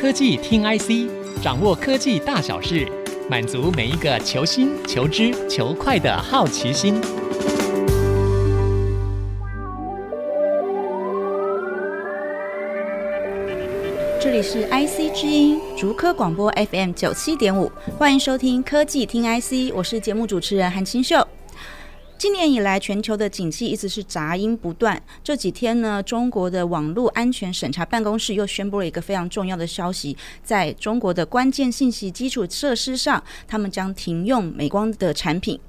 科技听 IC，掌握科技大小事，满足每一个求新、求知、求快的好奇心。这里是 IC 之音竹科广播 FM 九七点五，欢迎收听科技听 IC，我是节目主持人韩清秀。今年以来，全球的景气一直是杂音不断。这几天呢，中国的网络安全审查办公室又宣布了一个非常重要的消息，在中国的关键信息基础设施上，他们将停用美光的产品。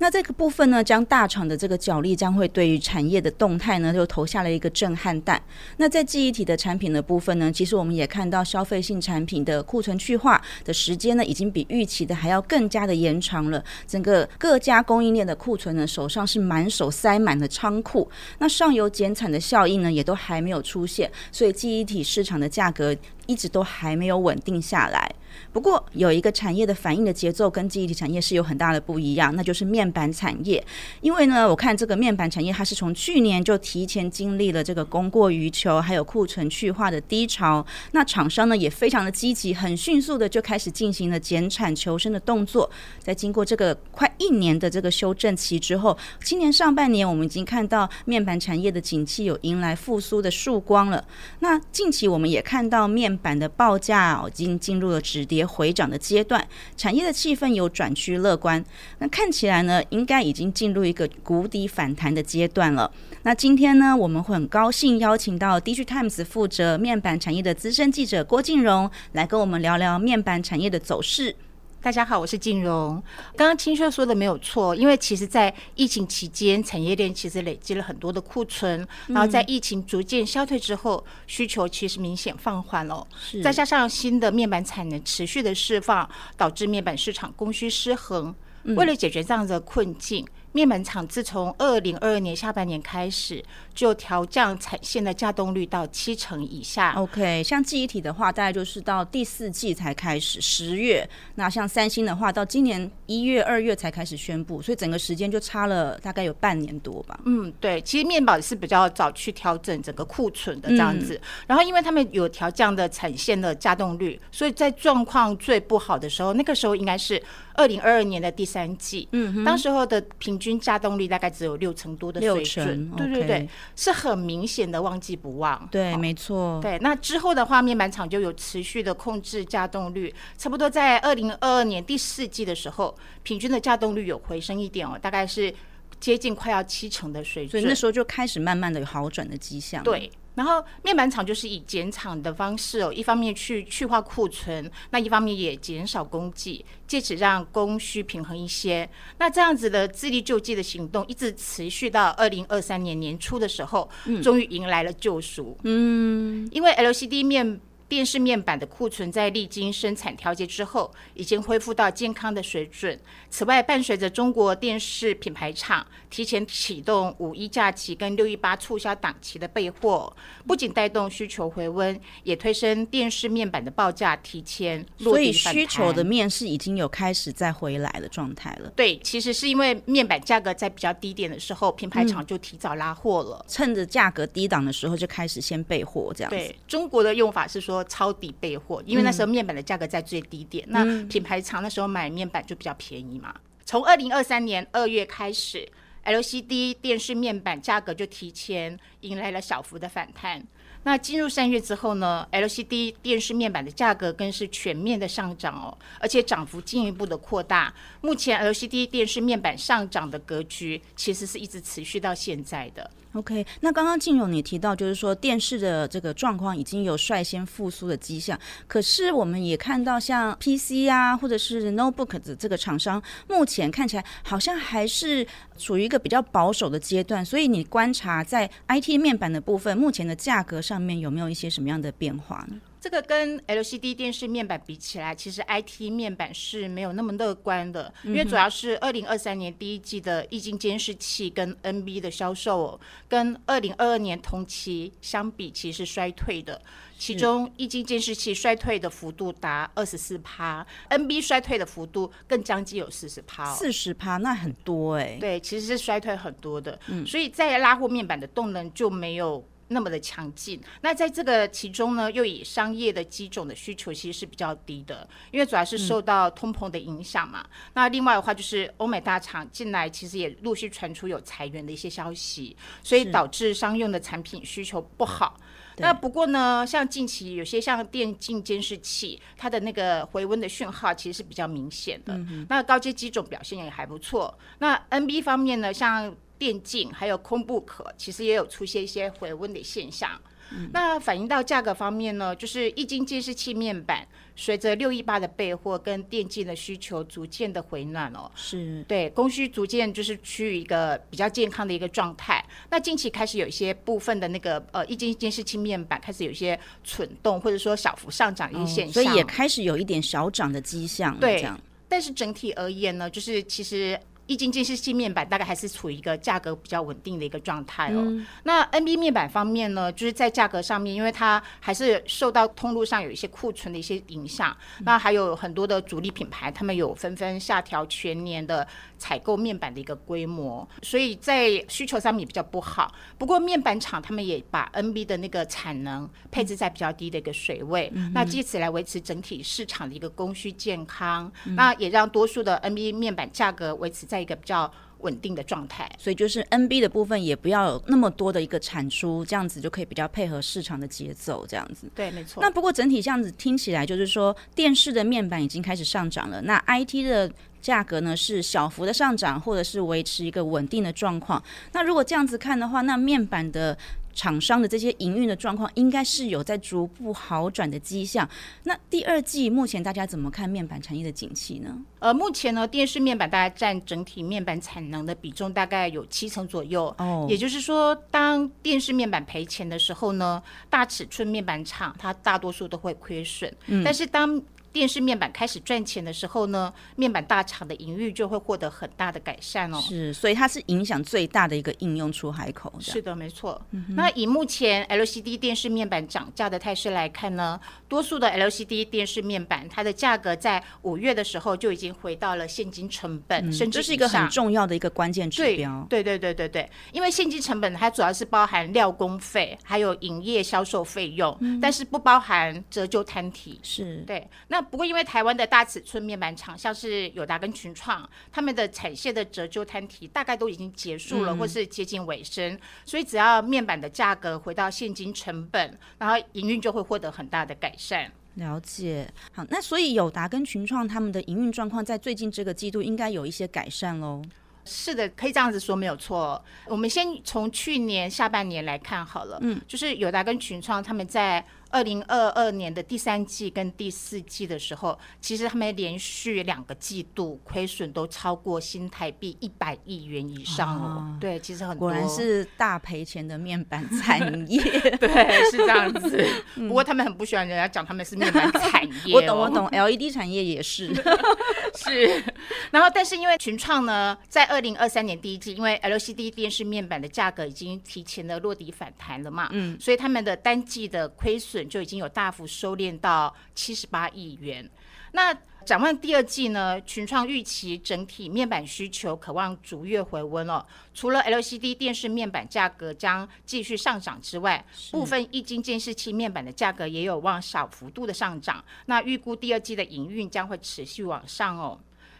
那这个部分呢，将大厂的这个角力将会对于产业的动态呢，就投下了一个震撼弹。那在记忆体的产品的部分呢，其实我们也看到消费性产品的库存去化的时间呢，已经比预期的还要更加的延长了。整个各家供应链的库存呢，手上是满手塞满了仓库。那上游减产的效应呢，也都还没有出现，所以记忆体市场的价格一直都还没有稳定下来。不过有一个产业的反应的节奏跟记忆体产业是有很大的不一样，那就是面板产业。因为呢，我看这个面板产业它是从去年就提前经历了这个供过于求，还有库存去化的低潮。那厂商呢也非常的积极，很迅速的就开始进行了减产求生的动作。在经过这个快一年的这个修正期之后，今年上半年我们已经看到面板产业的景气有迎来复苏的曙光了。那近期我们也看到面板的报价已经进入了止跌回涨的阶段，产业的气氛有转趋乐观。那看起来呢，应该已经进入一个谷底反弹的阶段了。那今天呢，我们会很高兴邀请到 DigiTimes 负责面板产业的资深记者郭静荣来跟我们聊聊面板产业的走势。大家好，我是静蓉。刚刚清秀说的没有错，因为其实，在疫情期间，产业链其实累积了很多的库存，然后在疫情逐渐消退之后，需求其实明显放缓了。再加上新的面板产能持续的释放，导致面板市场供需失衡。为了解决这样的困境，面板厂自从二零二二年下半年开始，就调降产线的稼动率到七成以下。OK，像记忆体的话，大概就是到第四季才开始，十月。那像三星的话，到今年一月、二月才开始宣布，所以整个时间就差了大概有半年多吧。嗯，对，其实面板是比较早去调整整个库存的这样子。嗯、然后，因为他们有调降的产线的稼动率，所以在状况最不好的时候，那个时候应该是二零二二年的第三季。嗯哼，当时候的平均稼动率大概只有六成多的水准。对对对。是很明显的忘记不忘，对，没错。对，那之后的话，面板厂就有持续的控制稼动率，差不多在二零二二年第四季的时候，平均的稼动率有回升一点哦，大概是接近快要七成的水准，所以那时候就开始慢慢的有好转的迹象。对。然后面板厂就是以减产的方式哦，一方面去去化库存，那一方面也减少供给，借此让供需平衡一些。那这样子的自力救济的行动一直持续到二零二三年年初的时候，终于迎来了救赎。嗯，因为 LCD 面。电视面板的库存在历经生产调节之后，已经恢复到健康的水准。此外，伴随着中国电视品牌厂提前启动五一假期跟六一八促销档期的备货，不仅带动需求回温，也推升电视面板的报价提前落地。所以需求的面是已经有开始在回来的状态了。对，其实是因为面板价格在比较低点的时候，品牌厂就提早拉货了，嗯、趁着价格低档的时候就开始先备货，这样子。对，中国的用法是说。抄底备货，因为那时候面板的价格在最低点，嗯、那品牌厂那时候买面板就比较便宜嘛。从二零二三年二月开始，LCD 电视面板价格就提前迎来了小幅的反弹。那进入三月之后呢，LCD 电视面板的价格更是全面的上涨哦，而且涨幅进一步的扩大。目前 LCD 电视面板上涨的格局，其实是一直持续到现在的。OK，那刚刚静勇你提到，就是说电视的这个状况已经有率先复苏的迹象，可是我们也看到像 PC 啊，或者是 Notebook 的这个厂商，目前看起来好像还是处于一个比较保守的阶段。所以你观察在 IT 面板的部分，目前的价格上面有没有一些什么样的变化呢？这个跟 LCD 电视面板比起来，其实 IT 面板是没有那么乐观的，因为主要是二零二三年第一季的液晶监视器跟 NB 的销售，跟二零二二年同期相比，其实是衰退的。其中液晶监视器衰退的幅度达二十四趴，NB 衰退的幅度更将近有四十趴。四十趴那很多哎、欸。对，其实是衰退很多的。嗯，所以在拉货面板的动能就没有。那么的强劲。那在这个其中呢，又以商业的机种的需求其实是比较低的，因为主要是受到通膨的影响嘛。嗯、那另外的话，就是欧美大厂近来其实也陆续传出有裁员的一些消息，所以导致商用的产品需求不好。那不过呢，像近期有些像电竞监视器，它的那个回温的讯号其实是比较明显的。嗯、那高阶机种表现也还不错。那 NB 方面呢，像电竞还有 Chromebook，其实也有出现一些回温的现象。嗯、那反映到价格方面呢，就是液晶监视器面板，随着六一八的备货跟电竞的需求逐渐的回暖哦，是对供需逐渐就是趋于一个比较健康的一个状态。那近期开始有一些部分的那个呃液晶监视器面板开始有一些蠢动，或者说小幅上涨的一些现象，哦，所以也开始有一点小涨的迹象。对，但是整体而言呢，就是其实。液晶监视器面板大概还是处于一个价格比较稳定的一个状态哦。嗯、那 NB 面板方面呢，就是在价格上面，因为它还是受到通路上有一些库存的一些影响，嗯、那还有很多的主力品牌，他们有纷纷下调全年的采购面板的一个规模，所以在需求上面也比较不好。不过面板厂他们也把 NB 的那个产能配置在比较低的一个水位，嗯、那借此来维持整体市场的一个供需健康，嗯、那也让多数的 NB 面板价格维持在。一个比较稳定的状态，所以就是 NB 的部分也不要有那么多的一个产出，这样子就可以比较配合市场的节奏，这样子。对，没错。那不过整体这样子听起来，就是说电视的面板已经开始上涨了，那 IT 的价格呢是小幅的上涨，或者是维持一个稳定的状况。那如果这样子看的话，那面板的。厂商的这些营运的状况应该是有在逐步好转的迹象。那第二季目前大家怎么看面板产业的景气呢？呃，目前呢，电视面板大概占整体面板产能的比重大概有七成左右。哦，也就是说，当电视面板赔钱的时候呢，大尺寸面板厂它大多数都会亏损。嗯，但是当电视面板开始赚钱的时候呢，面板大厂的盈余就会获得很大的改善哦。是，所以它是影响最大的一个应用出海口。是的，没错。嗯、那以目前 LCD 电视面板涨价的态势来看呢，多数的 LCD 电视面板它的价格在五月的时候就已经回到了现金成本，嗯、甚至这是一个很重要的一个关键指标。对对对对对，因为现金成本它主要是包含料工费还有营业销售费用，嗯、但是不包含折旧摊提。是对，那。不过，因为台湾的大尺寸面板厂，像是友达跟群创，他们的产线的折旧摊提大概都已经结束了，嗯、或是接近尾声，所以只要面板的价格回到现金成本，然后营运就会获得很大的改善。了解，好，那所以友达跟群创他们的营运状况在最近这个季度应该有一些改善喽。是的，可以这样子说，没有错。我们先从去年下半年来看好了，嗯，就是友达跟群创他们在。二零二二年的第三季跟第四季的时候，其实他们连续两个季度亏损都超过新台币一百亿元以上哦。啊、对，其实很多。果然是大赔钱的面板产业。对，是这样子。不过他们很不喜欢人家讲他们是面板产 业、哦。我懂，我懂。LED 产业也是。是。然后，但是因为群创呢，在二零二三年第一季，因为 LCD 电视面板的价格已经提前的落底反弹了嘛，嗯，所以他们的单季的亏损。就已经有大幅收敛到七十八亿元。那展望第二季呢？群创预期整体面板需求可望逐月回温了。除了 LCD 电视面板价格将继续上涨之外，部分液晶监视器面板的价格也有望小幅度的上涨。那预估第二季的营运将会持续往上哦。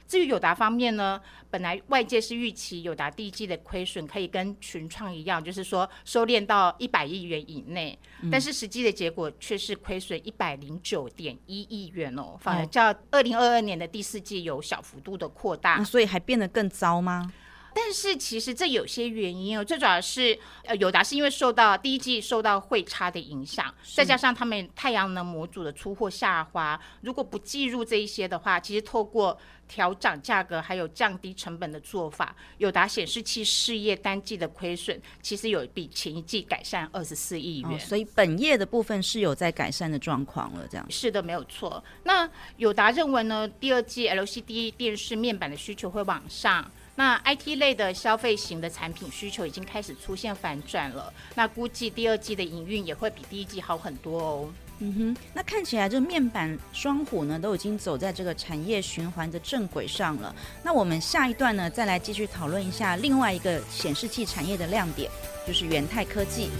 至于友达方面呢，本来外界是预期友达第一季的亏损可以跟群创一样，就是说收敛到一百亿元以内，嗯、但是实际的结果却是亏损一百零九点一亿元哦，反而较二零二二年的第四季有小幅度的扩大，嗯，所以还变得更糟吗？但是其实这有些原因哦，最主要是呃友达是因为受到第一季受到汇差的影响，再加上他们太阳能模组的出货下滑，如果不计入这一些的话，其实透过调涨价格还有降低成本的做法，友达显示器事业单季的亏损其实有比前一季改善二十四亿元，哦，所以本业的部分是有在改善的状况了，这样是的，没有错。那友达认为呢，第二季 LCD 电视面板的需求会往上。那 IT 类的消费型的产品需求已经开始出现反转了，那估计第二季的营运也会比第一季好很多哦。嗯哼，那看起来这面板双虎呢都已经走在这个产业循环的正轨上了。那我们下一段呢再来继续讨论一下另外一个显示器产业的亮点，就是元泰科技。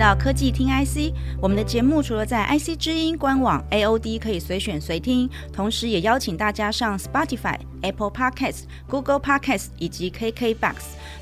到科技听 IC，我们的节目除了在 IC 之音官网 AOD 可以随选随听，同时也邀请大家上 Spotify、Apple Podcast、Google Podcast 以及 KKBox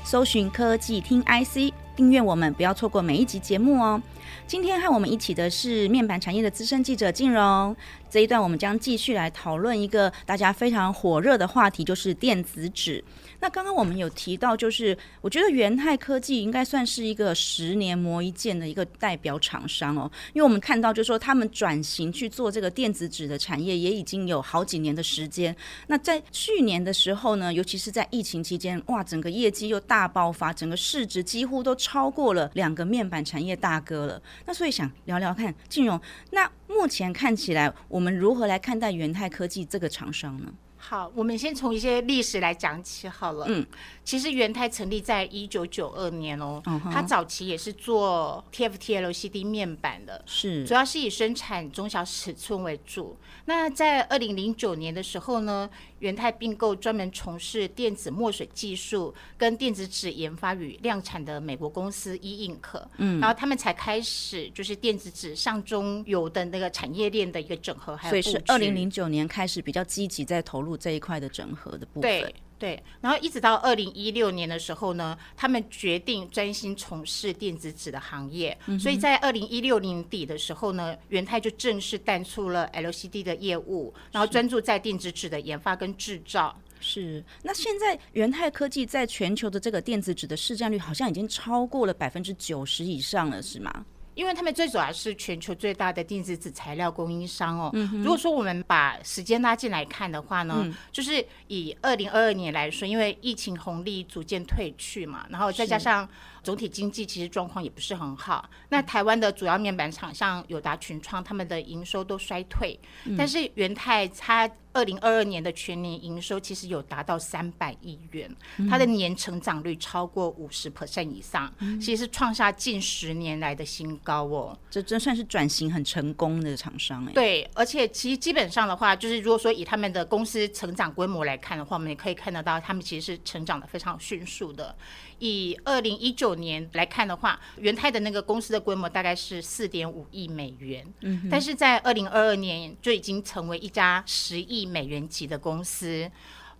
搜寻科技听 IC，订阅我们，不要错过每一集节目哦。今天和我们一起的是面板产业的资深记者静荣。这一段我们将继续来讨论一个大家非常火热的话题，就是电子纸。那刚刚我们有提到，就是我觉得元泰科技应该算是一个十年磨一剑的一个代表厂商哦，因为我们看到，就是说他们转型去做这个电子纸的产业，也已经有好几年的时间。那在去年的时候呢，尤其是在疫情期间，哇，整个业绩又大爆发，整个市值几乎都超过了两个面板产业大哥了。那所以想聊聊看，静蓉，那目前看起来，我们如何来看待元泰科技这个厂商呢？好，我们先从一些历史来讲起好了。嗯，其实元泰成立在一九九二年哦，嗯、它早期也是做 TFT LCD 面板的，是。主要是以生产中小尺寸为主。那在二零零九年的时候呢，元泰并购专门从事电子墨水技术跟电子纸研发与量产的美国公司 E Ink，嗯，然后他们才开始就是电子纸上中游的那个产业链的一个整合，还有，所以是二零零九年开始比较积极在投入这一块的整合的部分。对。对，然后一直到二零一六年的时候呢，他们决定专心从事电子纸的行业，嗯、所以在二零一六年底的时候呢，元泰就正式淡出了 LCD 的业务，然后专注在电子纸的研发跟制造。是，那现在元泰科技在全球的这个电子纸的市占率好像已经超过了百分之九十以上了，是吗？因为他们最主要是全球最大的电子纸材料供应商哦。如果说我们把时间拉进来看的话呢，就是以二零二二年来说，因为疫情红利逐渐退去嘛，然后再加上。总体经济其实状况也不是很好。那台湾的主要面板厂像友达、群创，他们的营收都衰退。嗯、但是元泰它二零二二年的全年营收其实有达到三百亿元，嗯、它的年成长率超过五十 percent 以上，嗯、其实是创下近十年来的新高哦。这真算是转型很成功的厂商哎。对，而且其实基本上的话，就是如果说以他们的公司成长规模来看的话，我们也可以看得到，他们其实是成长的非常迅速的。以二零一九年来看的话，元泰的那个公司的规模大概是四点五亿美元，嗯、但是在二零二二年就已经成为一家十亿美元级的公司。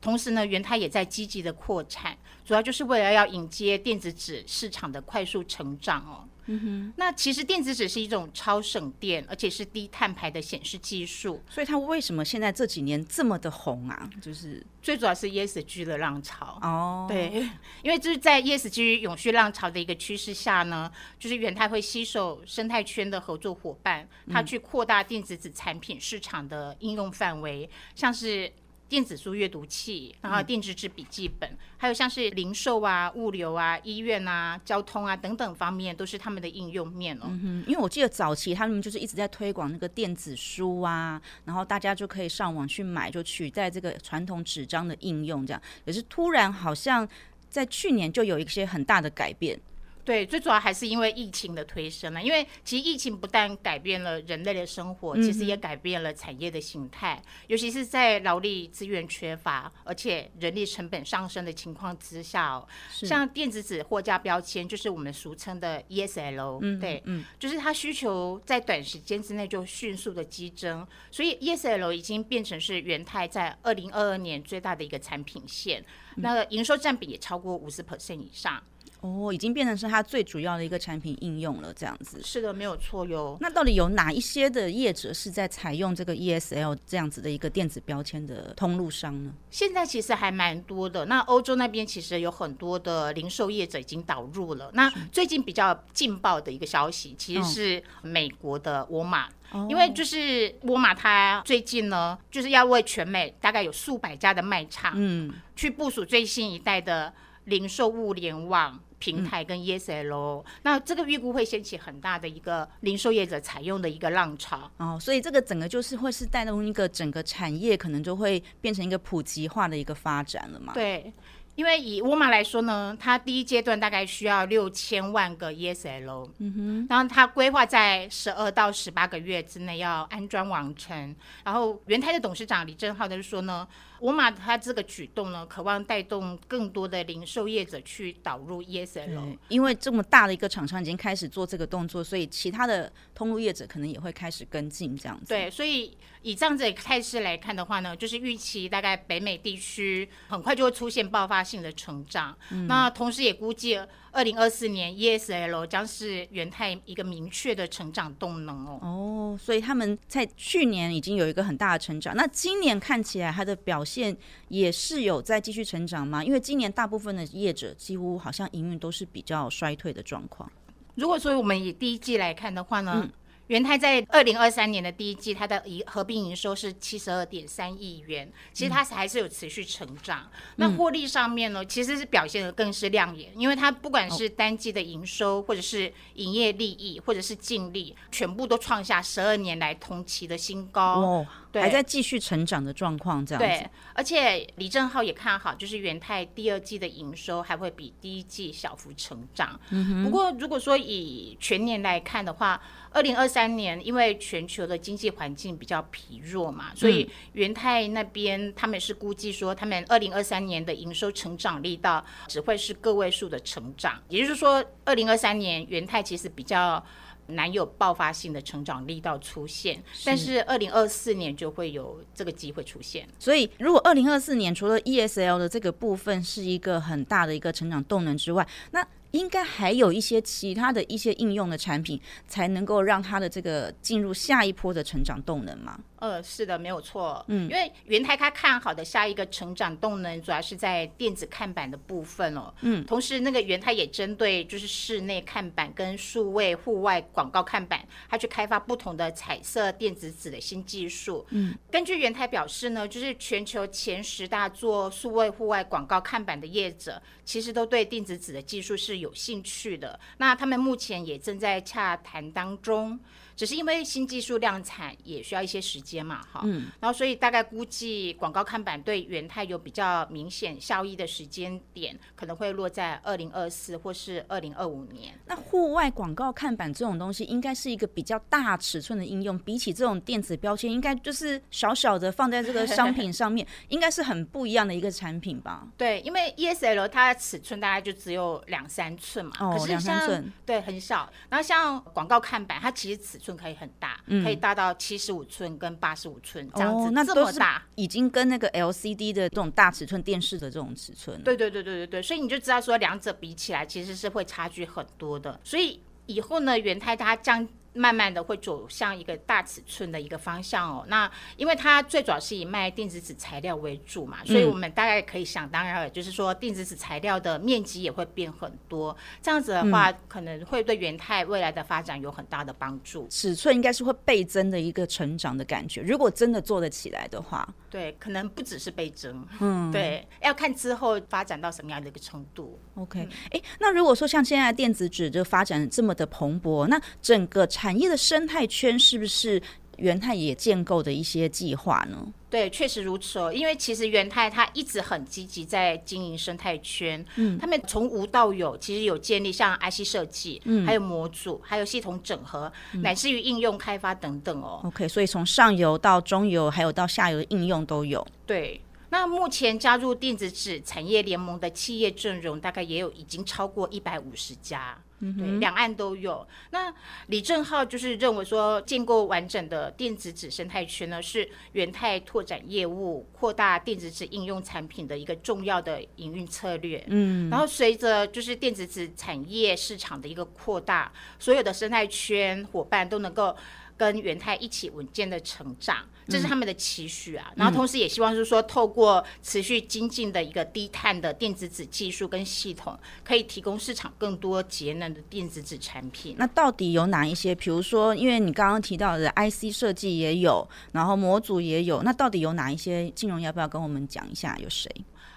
同时呢，元泰也在积极的扩产，主要就是为了要迎接电子纸市场的快速成长哦。嗯哼，那其实电子纸是一种超省电，而且是低碳排的显示技术。所以它为什么现在这几年这么的红啊？就是最主要是 ESG 的浪潮哦。对，因为就是在 ESG 永续浪潮的一个趋势下呢，就是元泰会吸收生态圈的合作伙伴，它去扩大电子纸产品市场的应用范围，嗯、像是。电子书阅读器，然后电子纸笔记本，嗯、还有像是零售啊、物流啊、医院啊、交通啊等等方面，都是他们的应用面哦。嗯、因为我记得早期他们就是一直在推广那个电子书啊，然后大家就可以上网去买，就取代这个传统纸张的应用，这样。可是突然好像在去年就有一些很大的改变。对，最主要还是因为疫情的推升了。因为其实疫情不但改变了人类的生活，其实也改变了产业的形态。嗯、尤其是在劳力资源缺乏，而且人力成本上升的情况之下哦，像电子纸货架标签，就是我们俗称的 ESL，嗯，对，嗯，就是它需求在短时间之内就迅速的激增，所以 ESL 已经变成是元泰在二零二二年最大的一个产品线，嗯、那个营收占比也超过五十 percent 以上。哦，已经变成是它最主要的一个产品应用了，这样子。是的，没有错哟。那到底有哪一些的业者是在采用这个 ESL 这样子的一个电子标签的通路商呢？现在其实还蛮多的。那欧洲那边其实有很多的零售业者已经导入了。那最近比较劲爆的一个消息，其实是美国的沃尔玛，哦、因为就是沃尔玛它最近呢，就是要为全美大概有数百家的卖场，嗯，去部署最新一代的零售物联网。平台跟 ESL，、嗯、那这个预估会掀起很大的一个零售业者采用的一个浪潮哦，所以这个整个就是会是带动一个整个产业可能就会变成一个普及化的一个发展了嘛？对。因为以沃尔玛来说呢，它第一阶段大概需要六千万个 ESL，嗯哼，然后它规划在十二到十八个月之内要安装完成。然后元泰的董事长李正浩就说呢。沃尔玛他这个举动呢，渴望带动更多的零售业者去导入 ESL，因为这么大的一个厂商已经开始做这个动作，所以其他的通路业者可能也会开始跟进这样子。对，所以以这样子的态势来看的话呢，就是预期大概北美地区很快就会出现爆发性的成长。嗯、那同时也估计。二零二四年，ESL 将是元泰一个明确的成长动能哦。哦，所以他们在去年已经有一个很大的成长，那今年看起来它的表现也是有在继续成长吗？因为今年大部分的业者几乎好像营运都是比较衰退的状况。如果说我们以第一季来看的话呢？嗯元泰在二零二三年的第一季，它的营合并营收是七十二点三亿元，其实它还是有持续成长。嗯、那获利上面呢，其实是表现得更是亮眼，因为它不管是单季的营收，或者是营业利益，或者是净利，全部都创下十二年来同期的新高。哦对，还在继续成长的状况，这样子。对，而且李正浩也看好，就是元泰第二季的营收还会比第一季小幅成长。嗯哼。不过，如果说以全年来看的话，二零二三年因为全球的经济环境比较疲弱嘛，所以元泰那边他们是估计说，他们二零二三年的营收成长力道只会是个位数的成长。也就是说，二零二三年元泰其实比较。难有爆发性的成长力道出现，但是二零二四年就会有这个机会出现。所以，如果二零二四年除了 ESL 的这个部分是一个很大的一个成长动能之外，那应该还有一些其他的一些应用的产品，才能够让它的这个进入下一波的成长动能吗？呃，是的，没有错。嗯，因为元泰他看好的下一个成长动能，主要是在电子看板的部分哦。嗯，同时那个元泰也针对就是室内看板跟数位户外广告看板，他去开发不同的彩色电子纸的新技术。嗯，根据元泰表示呢，就是全球前十大做数位户外广告看板的业者，其实都对电子纸的技术是有兴趣的。那他们目前也正在洽谈当中。只是因为新技术量产也需要一些时间嘛，哈，嗯，然后所以大概估计广告看板对元泰有比较明显效益的时间点，可能会落在二零二四或是二零二五年。那户外广告看板这种东西，应该是一个比较大尺寸的应用，比起这种电子标签，应该就是小小的放在这个商品上面，应该是很不一样的一个产品吧？对，因为 ESL 它的尺寸大概就只有两三寸嘛，哦，两三寸，对，很小。然后像广告看板，它其实尺寸。可以很大，嗯、可以大到七十五寸跟八十五寸这样子，哦、那这么大，已经跟那个 LCD 的这种大尺寸电视的这种尺寸。对对对对对对，所以你就知道说两者比起来其实是会差距很多的。所以以后呢，元泰它将。慢慢的会走向一个大尺寸的一个方向哦。那因为它最主要是以卖电子纸材料为主嘛，所以我们大概可以想当然，就是说电子纸材料的面积也会变很多。这样子的话，可能会对元泰未来的发展有很大的帮助。尺寸应该是会倍增的一个成长的感觉。如果真的做得起来的话，对，可能不只是倍增，嗯，对，要看之后发展到什么样的一个程度。OK，哎，那如果说像现在电子纸就发展这么的蓬勃，那整个产业的生态圈是不是元泰也建构的一些计划呢？对，确实如此哦。因为其实元泰它一直很积极在经营生态圈，嗯，他们从无到有，其实有建立像 IC 设计，嗯，还有模组，还有系统整合，嗯、乃至于应用开发等等哦。OK，所以从上游到中游，还有到下游的应用都有。对。那目前加入电子纸产业联盟的企业阵容大概也有已经超过一百五十家，嗯、对，两岸都有。那李正浩就是认为说，建构完整的电子纸生态圈呢，是元泰拓展业务、扩大电子纸应用产品的一个重要的营运策略。嗯，然后随着就是电子纸产业市场的一个扩大，所有的生态圈伙伴都能够。跟元泰一起稳健的成长，这是他们的期许啊。嗯、然后同时也希望就是说，透过持续精进的一个低碳的电子纸技术跟系统，可以提供市场更多节能的电子纸产品。那到底有哪一些？比如说，因为你刚刚提到的 IC 设计也有，然后模组也有，那到底有哪一些？金融要不要跟我们讲一下？有谁？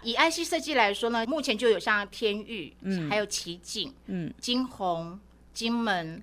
以 IC 设计来说呢，目前就有像天域，嗯，还有奇景，嗯，金鸿、金门。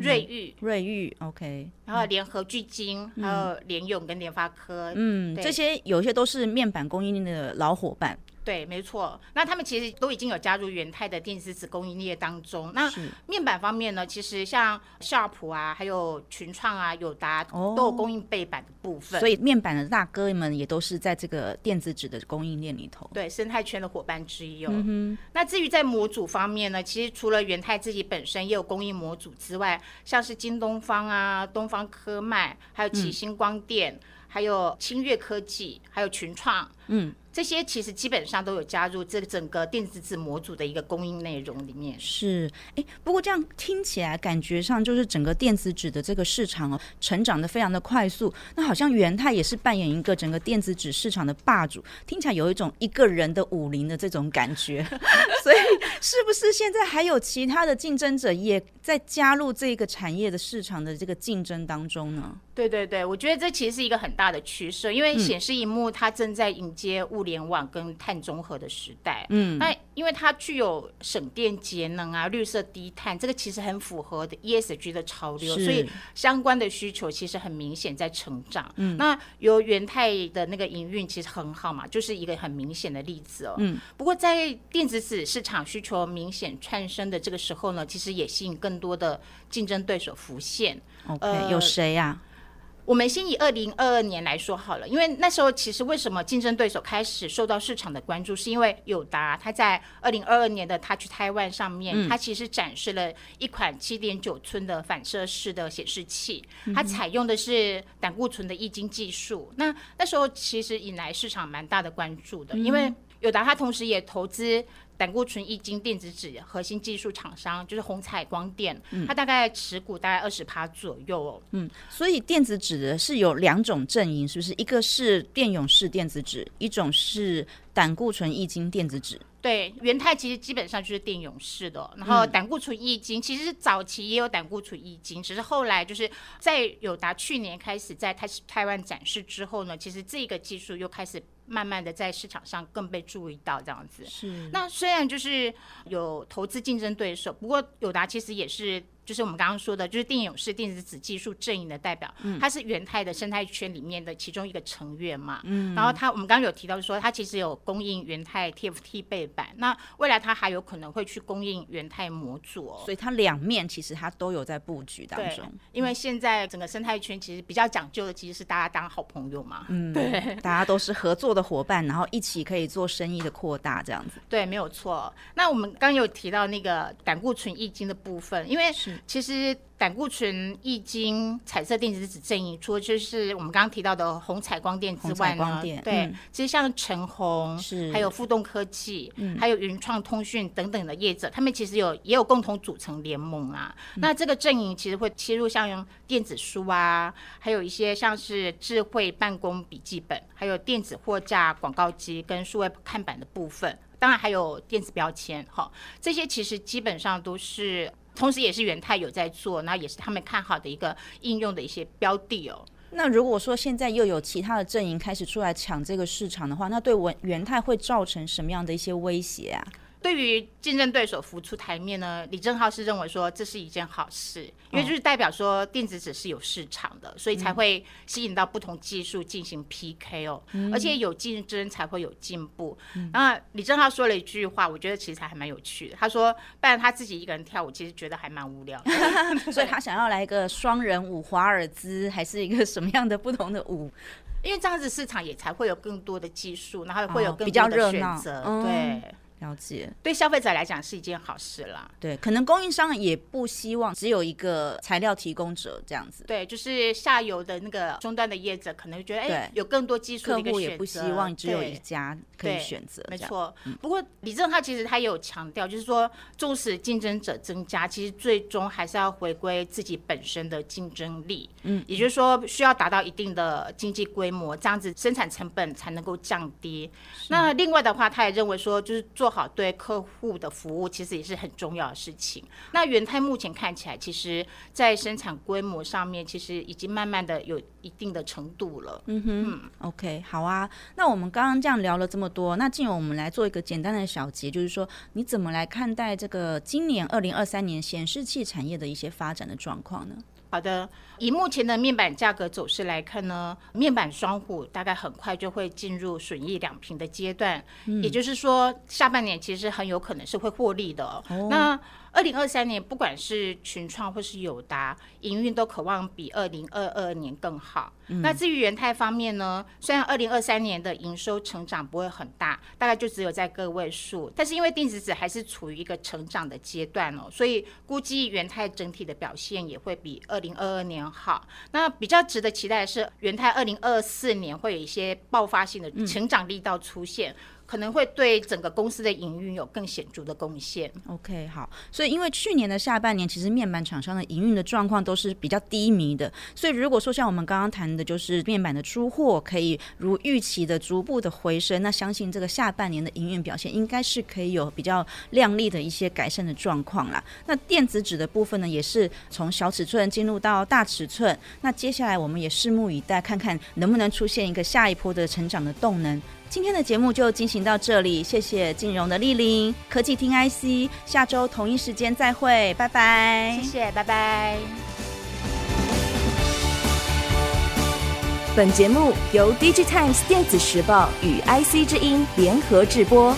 瑞昱，瑞昱，OK，然后联合聚晶，还有联永跟联发科，嗯，这些有些都是面板供应链的老伙伴。对，没错。那他们其实都已经有加入元泰的电子纸供应链当中。那面板方面呢，其实像夏普啊，还有群创啊、友达都有供应背板的部分。哦、所以面板的大哥们也都是在这个电子纸的供应链里头。对，生态圈的伙伴之一哦。嗯、那至于在模组方面呢，其实除了元泰自己本身也有供应模组之外，像是京东方啊、东方科迈，还有启星光电，嗯、还有清越科技，还有群创，嗯。这些其实基本上都有加入这整个电子纸模组的一个供应内容里面。是，哎，不过这样听起来感觉上就是整个电子纸的这个市场哦，成长的非常的快速。那好像元泰也是扮演一个整个电子纸市场的霸主，听起来有一种一个人的武林的这种感觉。所以，是不是现在还有其他的竞争者也在加入这个产业的市场的这个竞争当中呢？对对对，我觉得这其实是一个很大的趋势，因为显示荧幕它正在迎接物联网跟碳中和的时代。嗯，那因为它具有省电节能啊、绿色低碳，这个其实很符合的 ESG 的潮流，所以相关的需求其实很明显在成长。嗯，那由元泰的那个营运其实很好嘛，就是一个很明显的例子哦。嗯，不过在电子纸市场需求明显窜升的这个时候呢，其实也吸引更多的竞争对手浮现。OK，呃，有谁呀？我们先以二零二二年来说好了，因为那时候其实为什么竞争对手开始受到市场的关注，是因为友达它在二零二二年的 Touch Taiwan 上面，它其实展示了一款七点九寸的反射式的显示器，它采用的是胆固醇的液晶技术。那那时候其实引来市场蛮大的关注的，因为友达它同时也投资。胆固醇液晶电子纸核心技术厂商就是鸿彩光电，嗯、它大概持股大概二十趴左右哦。嗯，所以电子纸是有两种阵营，是不是？一个是电泳式电子纸，一种是胆固醇液晶电子纸。对，元泰其实基本上就是电泳式的，然后胆固醇液晶其实早期也有胆固醇液晶，只是后来就是在友达去年开始在台台湾展示之后呢，其实这个技术又开始。慢慢的在市场上更被注意到，这样子。是。那虽然就是有投资竞争对手，不过友达其实也是。就是我们刚刚说的，就是电泳式电子子技术阵营的代表，嗯、它是元泰的生态圈里面的其中一个成员嘛。嗯。然后他，我们刚刚有提到说，它其实有供应元泰 TFT 背板，那未来它还有可能会去供应元泰模组哦。所以它两面其实它都有在布局当中。对。因为现在整个生态圈其实比较讲究的，其实是大家当好朋友嘛。嗯。对。大家都是合作的伙伴，然后一起可以做生意的扩大这样子。对，没有错。那我们刚刚有提到那个胆固醇液晶的部分，因为其实。胆固醇易经彩色电子纸阵营，除了就是我们刚刚提到的红彩光电之外呢，对，嗯、其实像陈红是，还有富动科技，嗯、还有云创通讯等等的业者，他们其实有也有共同组成联盟啊。嗯、那这个阵营其实会切入像用电子书啊，还有一些像是智慧办公笔记本，还有电子货架广告机跟数位看板的部分，当然还有电子标签，哈，这些其实基本上都是。同时，也是元泰有在做，那也是他们看好的一个应用的一些标的哦。那如果说现在又有其他的阵营开始出来抢这个市场的话，那对文元泰会造成什么样的一些威胁啊？对于竞争对手浮出台面呢，李正浩是认为说这是一件好事，因为就是代表说电子纸是有市场的，所以才会吸引到不同技术进行 PK 哦，而且有竞争才会有进步。然后李正浩说了一句话，我觉得其实还蛮有趣的，他说：“不然他自己一个人跳舞，其实觉得还蛮无聊的。”所以他想要来一个双人舞、华尔兹，还是一个什么样的不同的舞？因为这样子市场也才会有更多的技术，然后会有更多的选择，对。了解，对消费者来讲是一件好事啦。对，可能供应商也不希望只有一个材料提供者这样子。对，就是下游的那个终端的业者可能觉得，哎，有更多技术的一个选择。客户也不希望只有一家可以选择。没错。嗯、不过李正浩其实他也有强调，就是说，纵使竞争者增加，其实最终还是要回归自己本身的竞争力。嗯，也就是说，需要达到一定的经济规模，这样子生产成本才能够降低。那另外的话，他也认为说，就是做。好，对客户的服务其实也是很重要的事情。那元太目前看起来，其实在生产规模上面，其实已经慢慢的有一定的程度了。嗯哼嗯，OK，好啊。那我们刚刚这样聊了这么多，那进而我们来做一个简单的小结，就是说你怎么来看待这个今年二零二三年显示器产业的一些发展的状况呢？好的，以目前的面板价格走势来看呢，面板双虎大概很快就会进入损益两平的阶段，嗯、也就是说下半年其实很有可能是会获利的。哦、那二零二三年，不管是群创或是友达，营运都渴望比二零二二年更好。嗯、那至于元泰方面呢，虽然二零二三年的营收成长不会很大，大概就只有在个位数，但是因为电子纸还是处于一个成长的阶段哦，所以估计元泰整体的表现也会比二零二二年好。那比较值得期待的是，元泰二零二四年会有一些爆发性的成长力道出现。嗯可能会对整个公司的营运有更显著的贡献。OK，好，所以因为去年的下半年，其实面板厂商的营运的状况都是比较低迷的，所以如果说像我们刚刚谈的，就是面板的出货可以如预期的逐步的回升，那相信这个下半年的营运表现应该是可以有比较亮丽的一些改善的状况啦。那电子纸的部分呢，也是从小尺寸进入到大尺寸，那接下来我们也拭目以待，看看能不能出现一个下一波的成长的动能。今天的节目就进行到这里，谢谢金融的莅临，科技听 IC，下周同一时间再会，拜拜。谢谢，拜拜。本节目由 DigiTimes 电子时报与 IC 之音联合制播。